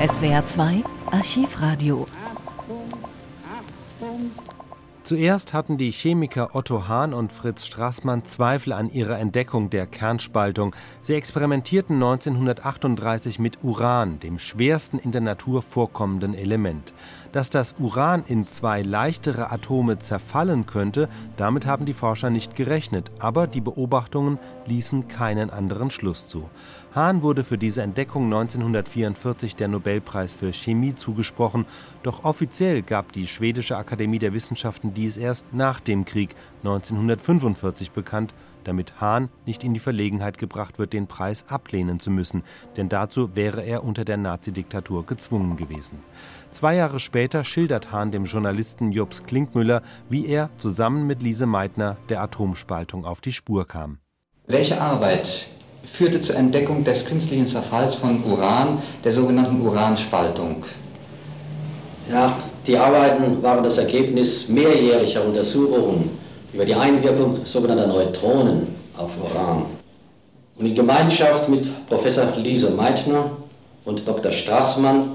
SWR 2 Archivradio Zuerst hatten die Chemiker Otto Hahn und Fritz Straßmann Zweifel an ihrer Entdeckung der Kernspaltung. Sie experimentierten 1938 mit Uran, dem schwersten in der Natur vorkommenden Element. Dass das Uran in zwei leichtere Atome zerfallen könnte, damit haben die Forscher nicht gerechnet, aber die Beobachtungen ließen keinen anderen Schluss zu. Hahn wurde für diese Entdeckung 1944 der Nobelpreis für Chemie zugesprochen, doch offiziell gab die Schwedische Akademie der Wissenschaften dies erst nach dem Krieg 1945 bekannt, damit Hahn nicht in die Verlegenheit gebracht wird, den Preis ablehnen zu müssen, denn dazu wäre er unter der Nazidiktatur gezwungen gewesen. Zwei Jahre später schildert Hahn dem Journalisten Jobs Klinkmüller, wie er zusammen mit Lise Meitner der Atomspaltung auf die Spur kam. Welche Arbeit führte zur Entdeckung des künstlichen Zerfalls von Uran, der sogenannten Uranspaltung. Ja, die Arbeiten waren das Ergebnis mehrjähriger Untersuchungen über die Einwirkung sogenannter Neutronen auf Uran. Und in Gemeinschaft mit Professor Lise Meitner und Dr. Straßmann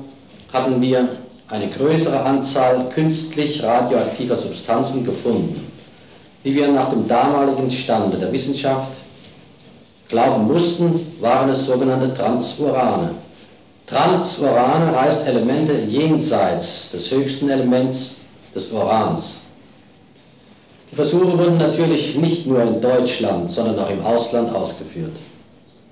hatten wir eine größere Anzahl künstlich radioaktiver Substanzen gefunden, die wir nach dem damaligen Stande der Wissenschaft glauben mussten, waren es sogenannte Transurane. Transurane heißt Elemente jenseits des höchsten Elements des Urans. Die Versuche wurden natürlich nicht nur in Deutschland, sondern auch im Ausland ausgeführt.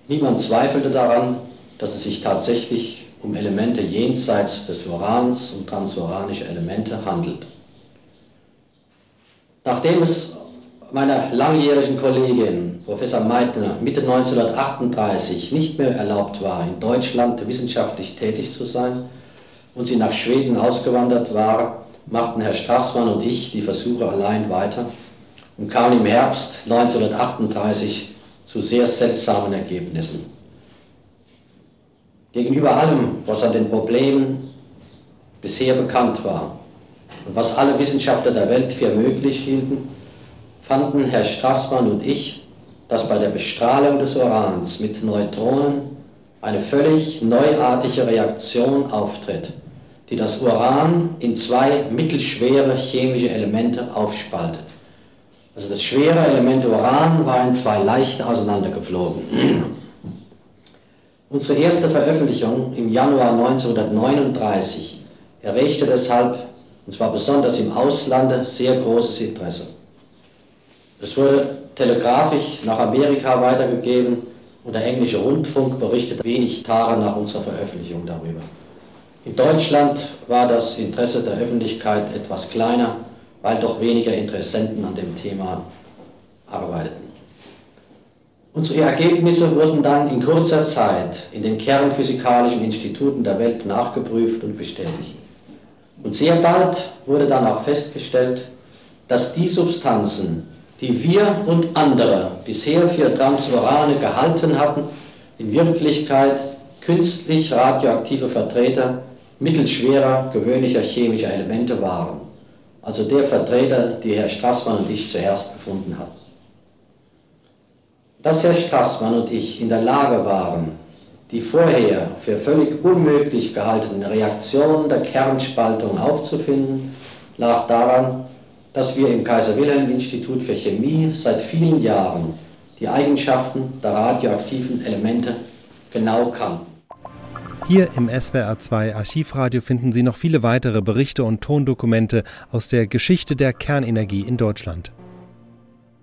Niemand zweifelte daran, dass es sich tatsächlich um Elemente jenseits des Urans und transuranische Elemente handelt. Nachdem es meiner langjährigen Kollegin, Professor Meitner, Mitte 1938 nicht mehr erlaubt war, in Deutschland wissenschaftlich tätig zu sein und sie nach Schweden ausgewandert war, machten Herr Strassmann und ich die Versuche allein weiter und kamen im Herbst 1938 zu sehr seltsamen Ergebnissen. Gegenüber allem, was an den Problemen bisher bekannt war und was alle Wissenschaftler der Welt für möglich hielten, fanden Herr Strassmann und ich, dass bei der Bestrahlung des Urans mit Neutronen eine völlig neuartige Reaktion auftritt, die das Uran in zwei mittelschwere chemische Elemente aufspaltet. Also das schwere Element Uran war in zwei leichte auseinandergeflogen. Unsere erste Veröffentlichung im Januar 1939 erregte deshalb, und zwar besonders im Auslande, sehr großes Interesse. Es wurde telegrafisch nach Amerika weitergegeben und der englische Rundfunk berichtet wenig Tage nach unserer Veröffentlichung darüber. In Deutschland war das Interesse der Öffentlichkeit etwas kleiner, weil doch weniger Interessenten an dem Thema arbeiteten. Unsere Ergebnisse wurden dann in kurzer Zeit in den kernphysikalischen Instituten der Welt nachgeprüft und bestätigt. Und sehr bald wurde dann auch festgestellt, dass die Substanzen, die wir und andere bisher für Transurane gehalten hatten, in Wirklichkeit künstlich radioaktive Vertreter mittelschwerer gewöhnlicher chemischer Elemente waren. Also der Vertreter, die Herr Strassmann und ich zuerst gefunden hatten. Dass Herr Strassmann und ich in der Lage waren, die vorher für völlig unmöglich gehaltenen Reaktionen der Kernspaltung aufzufinden, lag daran, dass wir im Kaiser-Wilhelm-Institut für Chemie seit vielen Jahren die Eigenschaften der radioaktiven Elemente genau kannten. Hier im SWR2 Archivradio finden Sie noch viele weitere Berichte und Tondokumente aus der Geschichte der Kernenergie in Deutschland.